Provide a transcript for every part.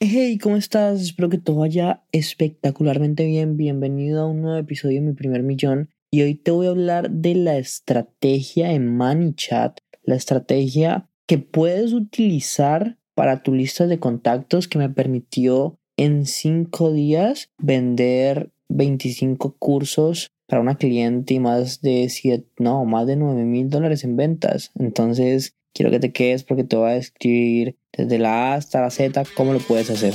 Hey, ¿cómo estás? Espero que todo vaya espectacularmente bien. Bienvenido a un nuevo episodio de Mi Primer Millón. Y hoy te voy a hablar de la estrategia en ManyChat, la estrategia que puedes utilizar para tu lista de contactos que me permitió en cinco días vender 25 cursos para una cliente y más de 7, no, más de 9 mil dólares en ventas. Entonces, quiero que te quedes porque te voy a describir desde la A hasta la Z cómo lo puedes hacer.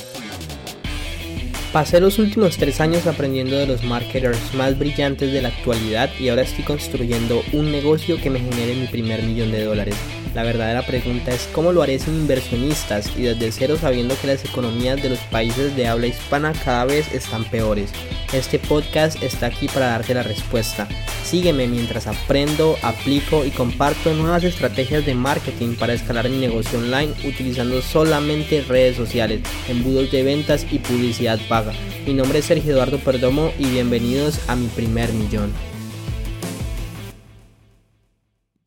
Pasé los últimos tres años aprendiendo de los marketers más brillantes de la actualidad y ahora estoy construyendo un negocio que me genere mi primer millón de dólares. La verdadera pregunta es cómo lo haré sin inversionistas y desde cero sabiendo que las economías de los países de habla hispana cada vez están peores. Este podcast está aquí para darte la respuesta. Sígueme mientras aprendo, aplico y comparto nuevas estrategias de marketing para escalar mi negocio online utilizando solamente redes sociales, embudos de ventas y publicidad paga. Mi nombre es Sergio Eduardo Perdomo y bienvenidos a mi primer millón.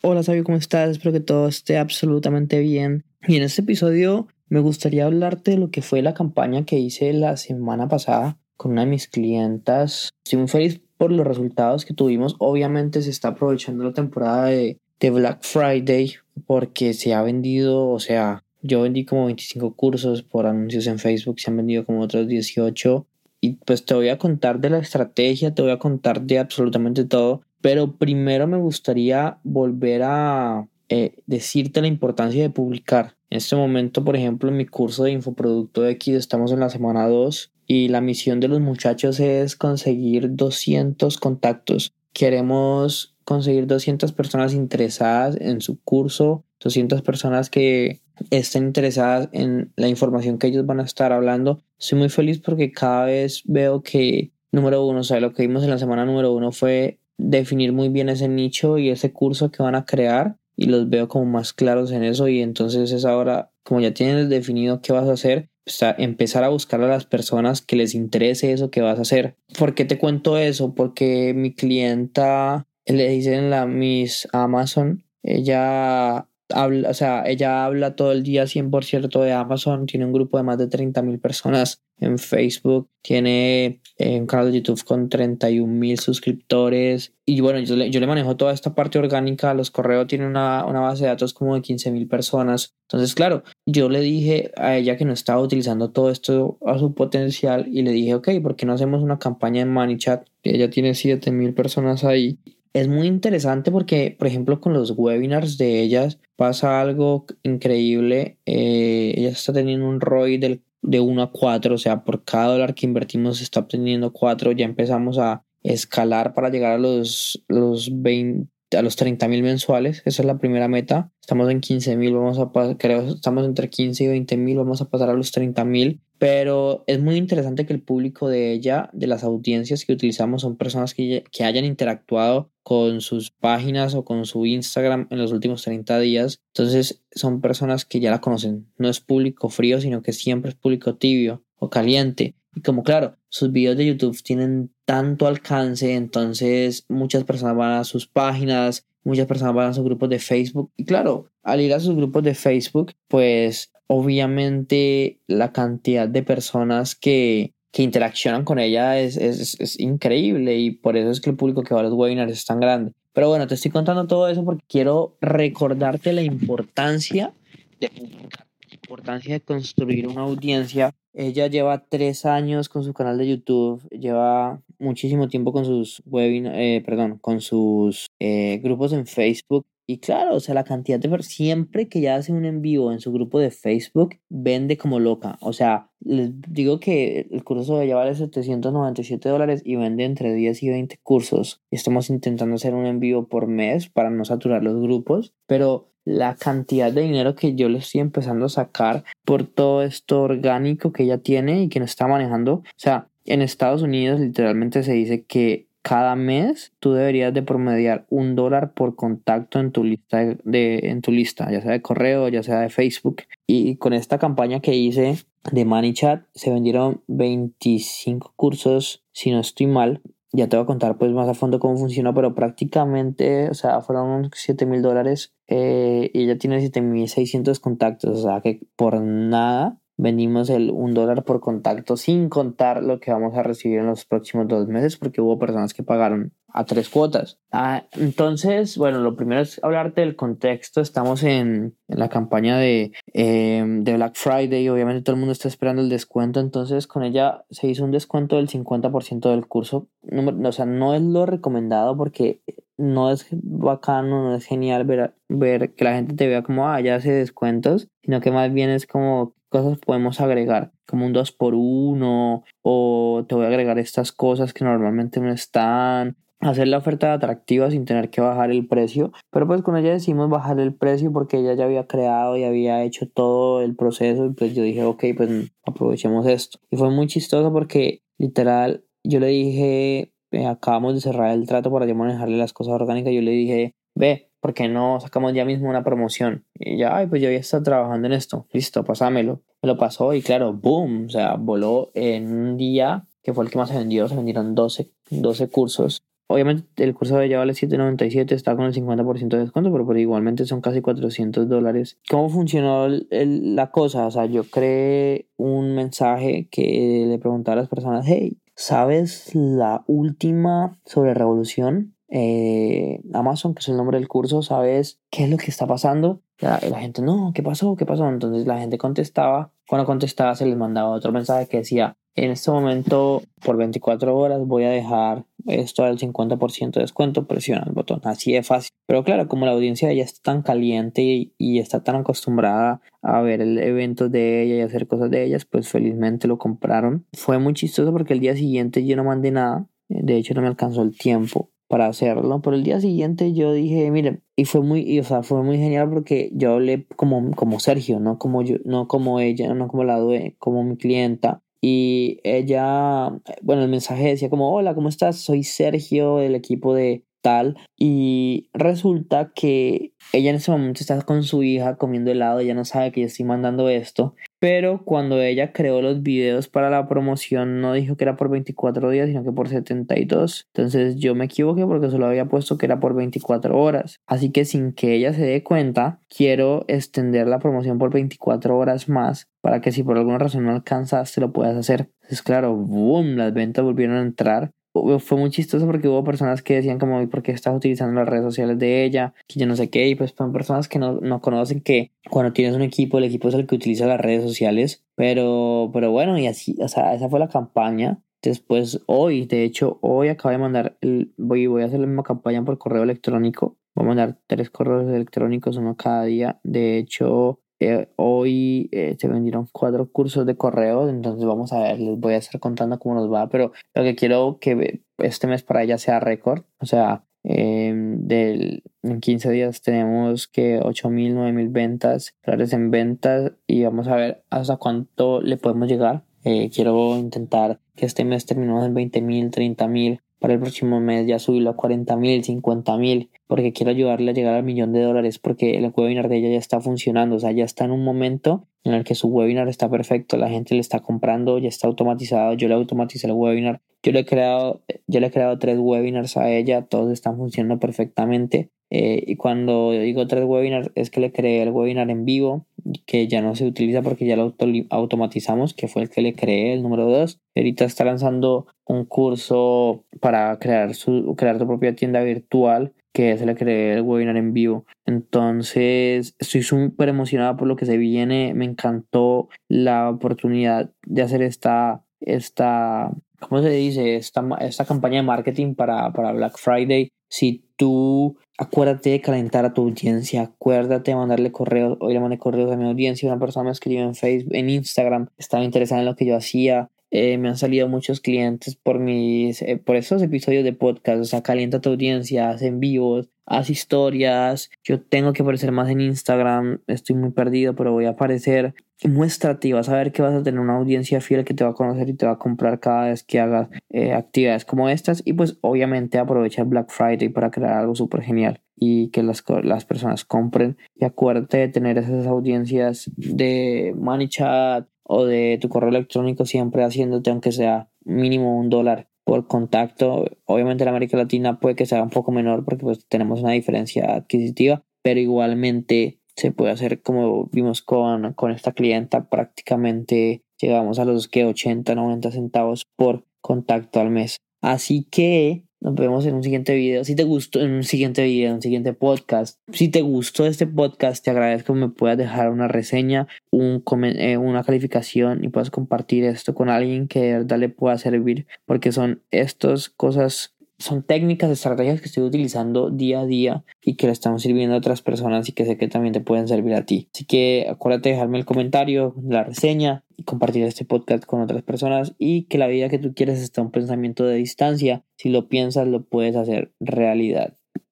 Hola Sabio, ¿cómo estás? Espero que todo esté absolutamente bien. Y en este episodio me gustaría hablarte de lo que fue la campaña que hice la semana pasada con una de mis clientas. Estoy muy feliz por los resultados que tuvimos. Obviamente se está aprovechando la temporada de, de Black Friday porque se ha vendido, o sea, yo vendí como 25 cursos por anuncios en Facebook, se han vendido como otros 18. Y pues te voy a contar de la estrategia, te voy a contar de absolutamente todo. Pero primero me gustaría volver a eh, decirte la importancia de publicar. En este momento, por ejemplo, en mi curso de infoproducto X estamos en la semana 2 y la misión de los muchachos es conseguir 200 contactos. Queremos conseguir 200 personas interesadas en su curso, 200 personas que estén interesadas en la información que ellos van a estar hablando. Estoy muy feliz porque cada vez veo que, número uno, o sea, lo que vimos en la semana número uno fue definir muy bien ese nicho y ese curso que van a crear y los veo como más claros en eso y entonces es ahora como ya tienes definido qué vas a hacer empezar a buscar a las personas que les interese eso que vas a hacer ¿por qué te cuento eso? porque mi clienta le dicen la Miss Amazon ella habla, o sea, ella habla todo el día 100% de Amazon, tiene un grupo de más de 30 mil personas en Facebook, tiene eh, un canal de YouTube con 31 mil suscriptores y bueno, yo le, yo le, manejo toda esta parte orgánica, los correos tienen una, una base de datos como de 15 mil personas, entonces claro, yo le dije a ella que no estaba utilizando todo esto a su potencial y le dije, ok, ¿por qué no hacemos una campaña en ManyChat? Ella tiene 7 mil personas ahí es muy interesante porque, por ejemplo, con los webinars de ellas pasa algo increíble. Eh, ella está teniendo un ROI del, de 1 a 4, o sea, por cada dólar que invertimos está obteniendo 4. Ya empezamos a escalar para llegar a los, los 20, a los 30 mil mensuales. Esa es la primera meta. Estamos en 15 mil, vamos a creo, estamos entre 15 y 20 mil, vamos a pasar a los 30 mil. Pero es muy interesante que el público de ella, de las audiencias que utilizamos, son personas que, que hayan interactuado con sus páginas o con su Instagram en los últimos 30 días. Entonces son personas que ya la conocen. No es público frío, sino que siempre es público tibio o caliente. Y como claro, sus videos de YouTube tienen tanto alcance, entonces muchas personas van a sus páginas, muchas personas van a sus grupos de Facebook. Y claro, al ir a sus grupos de Facebook, pues obviamente la cantidad de personas que, que interaccionan con ella es, es, es, increíble y por eso es que el público que va a los webinars es tan grande. Pero bueno, te estoy contando todo eso porque quiero recordarte la importancia de la importancia de construir una audiencia ella lleva tres años con su canal de YouTube, lleva muchísimo tiempo con sus webinars, eh, perdón, con sus eh, grupos en Facebook. Y claro, o sea, la cantidad de siempre que ella hace un en vivo en su grupo de Facebook, vende como loca. O sea, les digo que el curso de ella vale 797 dólares y vende entre 10 y 20 cursos. Estamos intentando hacer un en vivo por mes para no saturar los grupos, pero la cantidad de dinero que yo le estoy empezando a sacar por todo esto orgánico que ella tiene y que no está manejando. O sea, en Estados Unidos literalmente se dice que cada mes tú deberías de promediar un dólar por contacto en tu lista de, en tu lista, ya sea de correo, ya sea de Facebook. Y con esta campaña que hice de ManyChat se vendieron 25 cursos, si no estoy mal, ya te voy a contar pues más a fondo cómo funciona, pero prácticamente, o sea, fueron 7 mil dólares eh, y ella tiene 7600 contactos, o sea que por nada vendimos el un dólar por contacto sin contar lo que vamos a recibir en los próximos dos meses porque hubo personas que pagaron a tres cuotas. Ah, entonces, bueno, lo primero es hablarte del contexto. Estamos en, en la campaña de, eh, de Black Friday. Obviamente todo el mundo está esperando el descuento. Entonces con ella se hizo un descuento del 50% del curso. No, o sea, no es lo recomendado porque no es bacano, no es genial ver, ver que la gente te vea como, ah, ya hace descuentos, sino que más bien es como cosas podemos agregar, como un 2 por 1 o te voy a agregar estas cosas que normalmente no están hacer la oferta atractiva sin tener que bajar el precio. Pero pues con ella decimos bajar el precio porque ella ya había creado y había hecho todo el proceso y pues yo dije, ok, pues aprovechemos esto. Y fue muy chistoso porque literal yo le dije, acabamos de cerrar el trato para yo manejarle las cosas orgánicas, yo le dije, ve, ¿por qué no sacamos ya mismo una promoción? Y ya, ay, pues yo ya estado trabajando en esto, listo, pasámelo. Lo pasó y claro, boom, o sea, voló en un día que fue el que más se vendió, se vendieron 12, 12 cursos Obviamente el curso de vale 7.97, está con el 50% de descuento, pero, igualmente son casi 400 dólares. ¿Cómo funcionó la cosa? O sea, yo creé un mensaje que le preguntaba a las personas, hey, ¿sabes la última sobre revolución? Eh, Amazon, que es el nombre del curso, ¿sabes qué es lo que está pasando? La, la gente, no, ¿qué pasó? ¿Qué pasó? Entonces la gente contestaba, cuando contestaba se les mandaba otro mensaje que decía, en este momento por 24 horas voy a dejar esto al 50% de descuento, presiona el botón, así de fácil. Pero claro, como la audiencia ya está tan caliente y, está tan acostumbrada a ver el evento de ella y hacer cosas de ellas, pues felizmente lo compraron. Fue muy chistoso porque el día siguiente yo no mandé nada, de hecho no me alcanzó el tiempo para hacerlo, pero el día siguiente yo dije, miren, y fue muy, o sea, fue muy genial porque yo hablé como, como Sergio, no como yo, no como ella, no como la como mi clienta, y ella, bueno, el mensaje decía como, hola, ¿cómo estás? Soy Sergio del equipo de tal. Y resulta que ella en ese momento está con su hija comiendo helado, ella no sabe que yo estoy mandando esto. Pero cuando ella creó los videos para la promoción no dijo que era por 24 días, sino que por 72. Entonces yo me equivoqué porque solo había puesto que era por 24 horas. Así que sin que ella se dé cuenta, quiero extender la promoción por 24 horas más para que si por alguna razón no alcanzaste lo puedas hacer. Entonces claro, boom, las ventas volvieron a entrar fue muy chistoso porque hubo personas que decían como, ¿por qué estás utilizando las redes sociales de ella? Que yo no sé qué, y pues son personas que no, no conocen que cuando tienes un equipo, el equipo es el que utiliza las redes sociales, pero, pero bueno, y así, o sea, esa fue la campaña. Después, hoy, de hecho, hoy acabo de mandar, el, voy, voy a hacer la misma campaña por correo electrónico. Voy a mandar tres correos electrónicos, uno cada día. De hecho, eh, hoy eh, se vendieron cuatro cursos de correo, entonces vamos a ver, les voy a estar contando cómo nos va, pero lo que quiero que este mes para ella sea récord, o sea, em, del, en 15 días tenemos que 8.000, 9.000 ventas, dólares en ventas y vamos a ver hasta cuánto le podemos llegar. Eh, quiero intentar que este mes terminemos en 20.000, 30.000 para el próximo mes ya subirlo a 40 mil, 50 mil, porque quiero ayudarle a llegar al millón de dólares, porque el webinar de ella ya está funcionando, o sea, ya está en un momento en el que su webinar está perfecto, la gente le está comprando, ya está automatizado, yo le automaticé el webinar, yo le he creado, yo le he creado tres webinars a ella, todos están funcionando perfectamente. Eh, y cuando digo tres webinars es que le creé el webinar en vivo, que ya no se utiliza porque ya lo automatizamos, que fue el que le creé, el número dos. Ahorita está lanzando un curso para crear, su, crear tu propia tienda virtual que se le creé el webinar en vivo. Entonces, estoy súper emocionada por lo que se viene. Me encantó la oportunidad de hacer esta, esta ¿cómo se dice? Esta, esta campaña de marketing para, para Black Friday. Si tú acuérdate de calentar a tu audiencia, acuérdate de mandarle correos. Hoy le mandé correos a mi audiencia. Una persona me escribió en Facebook, en Instagram, estaba interesada en lo que yo hacía. Eh, me han salido muchos clientes por mis, eh, por esos episodios de podcast. O sea, calienta tu audiencia, haz en vivos, haz historias. Yo tengo que aparecer más en Instagram. Estoy muy perdido, pero voy a aparecer. Muéstrate y vas a ver que vas a tener una audiencia fiel que te va a conocer y te va a comprar cada vez que hagas eh, actividades como estas. Y pues obviamente aprovecha Black Friday para crear algo súper genial y que las, las personas compren. Y acuérdate de tener esas audiencias de Money Chat o de tu correo electrónico siempre haciéndote aunque sea mínimo un dólar por contacto. Obviamente en América Latina puede que sea un poco menor porque pues tenemos una diferencia adquisitiva, pero igualmente se puede hacer como vimos con, con esta clienta prácticamente llegamos a los que 80, 90 centavos por contacto al mes. Así que nos vemos en un siguiente video. Si te gustó, en un siguiente video, en un siguiente podcast. Si te gustó este podcast, te agradezco que me puedas dejar una reseña, un, eh, una calificación y puedas compartir esto con alguien que de le pueda servir. Porque son estas cosas son técnicas, estrategias que estoy utilizando día a día y que le están sirviendo a otras personas y que sé que también te pueden servir a ti. Así que acuérdate de dejarme el comentario, la reseña y compartir este podcast con otras personas y que la vida que tú quieres está un pensamiento de distancia. Si lo piensas, lo puedes hacer realidad.